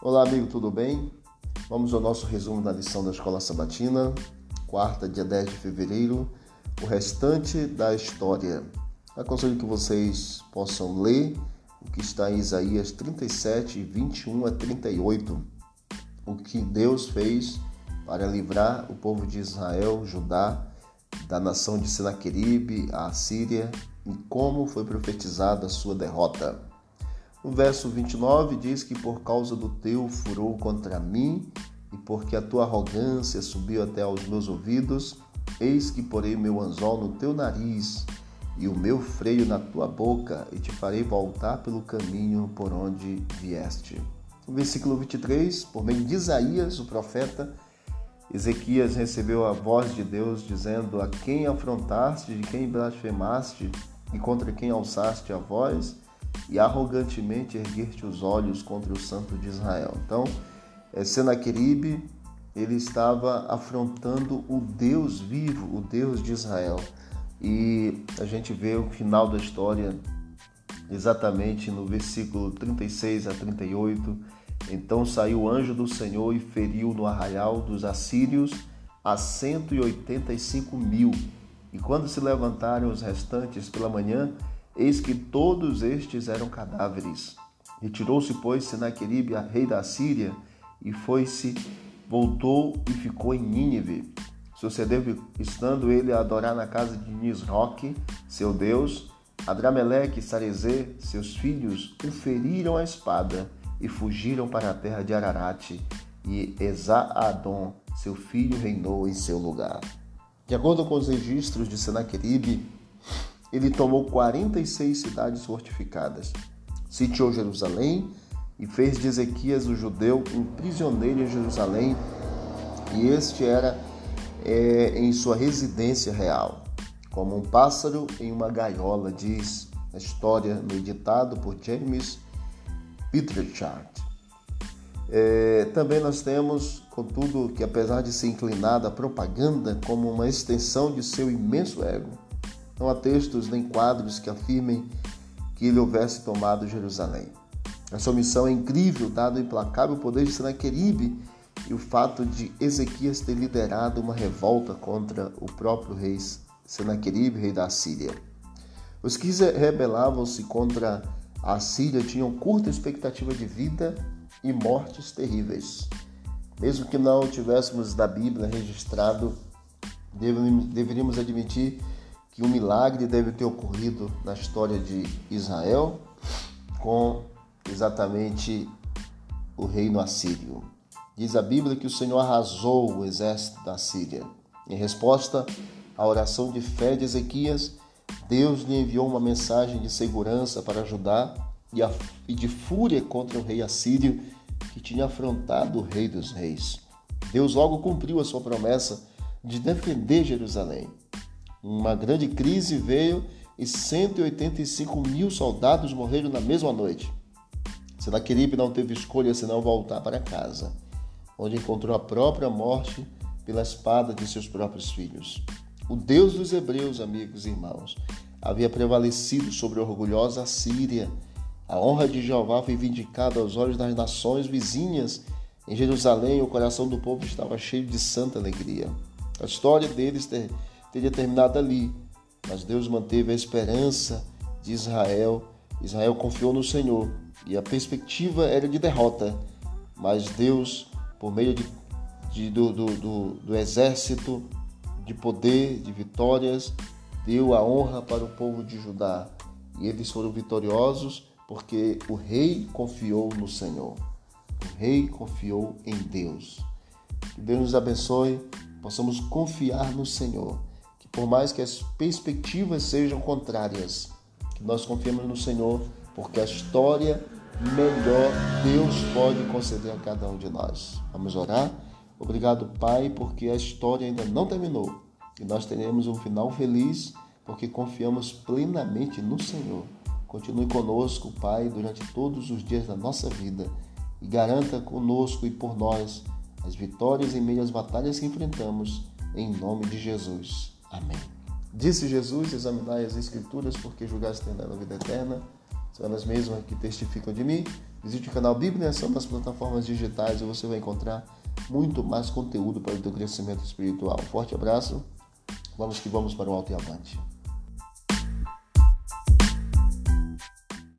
Olá, amigo, tudo bem? Vamos ao nosso resumo da lição da Escola Sabatina, quarta, dia 10 de fevereiro, o restante da história. Aconselho que vocês possam ler o que está em Isaías 37, 21 a 38, o que Deus fez para livrar o povo de Israel, Judá, da nação de Senaqueribe, a Síria, e como foi profetizada a sua derrota. O verso 29 diz que por causa do teu furor contra mim e porque a tua arrogância subiu até aos meus ouvidos, eis que porei meu anzol no teu nariz e o meu freio na tua boca e te farei voltar pelo caminho por onde vieste. No versículo 23, por meio de Isaías, o profeta, Ezequias recebeu a voz de Deus dizendo: A quem afrontaste, de quem blasfemaste e contra quem alçaste a voz? E arrogantemente erguer-te os olhos contra o santo de Israel. Então, é, Senaqueribe, ele estava afrontando o Deus vivo, o Deus de Israel. E a gente vê o final da história exatamente no versículo 36 a 38. Então saiu o anjo do Senhor e feriu no arraial dos assírios a 185 mil. E quando se levantaram os restantes pela manhã, Eis que todos estes eram cadáveres. Retirou-se, pois, Senaqueribe, a rei da Síria, e foi-se, voltou e ficou em Nínive. Sucedeu estando ele a adorar na casa de Nisroque, seu deus, Adrameleque e Sarezê, seus filhos, o feriram a espada e fugiram para a terra de Ararate, e Esaadon, seu filho, reinou em seu lugar. De acordo com os registros de Senaqueribe, ele tomou 46 cidades fortificadas, sitiou Jerusalém e fez de Ezequias o judeu um prisioneiro em Jerusalém, e este era é, em sua residência real, como um pássaro em uma gaiola, diz a história meditado por James Petrechard. É, também nós temos, contudo, que apesar de ser inclinado à propaganda como uma extensão de seu imenso ego, não há textos nem quadros que afirmem que ele houvesse tomado Jerusalém. A sua missão é incrível, dado o implacável poder de Senaqueribe e o fato de Ezequias ter liderado uma revolta contra o próprio rei Senaqueribe, rei da Síria. Os que rebelavam-se contra a Síria tinham curta expectativa de vida e mortes terríveis. Mesmo que não tivéssemos da Bíblia registrado, deveríamos admitir que um milagre deve ter ocorrido na história de Israel com exatamente o reino assírio. Diz a Bíblia que o Senhor arrasou o exército da Síria. Em resposta à oração de fé de Ezequias, Deus lhe enviou uma mensagem de segurança para ajudar e de fúria contra o rei assírio que tinha afrontado o rei dos reis. Deus logo cumpriu a sua promessa de defender Jerusalém. Uma grande crise veio e 185 mil soldados morreram na mesma noite. Senaqueribe não teve escolha senão voltar para casa, onde encontrou a própria morte pela espada de seus próprios filhos. O Deus dos hebreus, amigos e irmãos, havia prevalecido sobre a orgulhosa Síria. A honra de Jeová foi vindicada aos olhos das nações vizinhas. Em Jerusalém, o coração do povo estava cheio de santa alegria. A história deles ter teria terminado ali, mas Deus manteve a esperança de Israel. Israel confiou no Senhor e a perspectiva era de derrota, mas Deus, por meio de, de do, do, do, do exército, de poder, de vitórias, deu a honra para o povo de Judá. E eles foram vitoriosos porque o rei confiou no Senhor. O rei confiou em Deus. Que Deus nos abençoe, possamos confiar no Senhor por mais que as perspectivas sejam contrárias, que nós confiemos no Senhor, porque a história melhor Deus pode conceder a cada um de nós. Vamos orar? Obrigado, Pai, porque a história ainda não terminou e nós teremos um final feliz porque confiamos plenamente no Senhor. Continue conosco, Pai, durante todos os dias da nossa vida e garanta conosco e por nós as vitórias em meio às batalhas que enfrentamos, em nome de Jesus. Amém. Disse Jesus: Examinai as Escrituras, porque julgaste ter nela vida eterna. são elas mesmas que testificam de mim. Visite o canal Bíblia Ação nas plataformas digitais e você vai encontrar muito mais conteúdo para o teu crescimento espiritual. Forte abraço, vamos que vamos para o alto e avante.